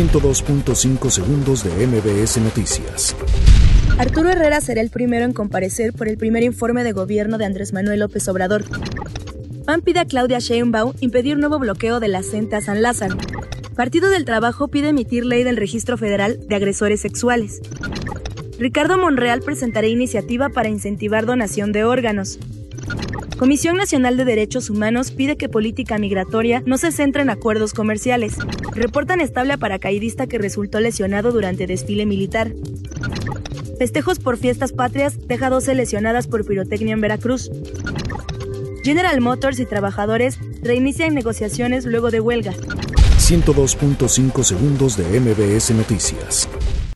102.5 segundos de MBS Noticias. Arturo Herrera será el primero en comparecer por el primer informe de gobierno de Andrés Manuel López Obrador. PAN pide a Claudia Sheinbaum impedir nuevo bloqueo de la CENTE a San Lázaro. Partido del Trabajo pide emitir ley del Registro Federal de Agresores Sexuales. Ricardo Monreal presentará iniciativa para incentivar donación de órganos. Comisión Nacional de Derechos Humanos pide que política migratoria no se centre en acuerdos comerciales. Reportan estable a paracaidista que resultó lesionado durante desfile militar. Festejos por fiestas patrias deja 12 lesionadas por pirotecnia en Veracruz. General Motors y trabajadores reinician negociaciones luego de huelga. 102.5 segundos de MBS Noticias.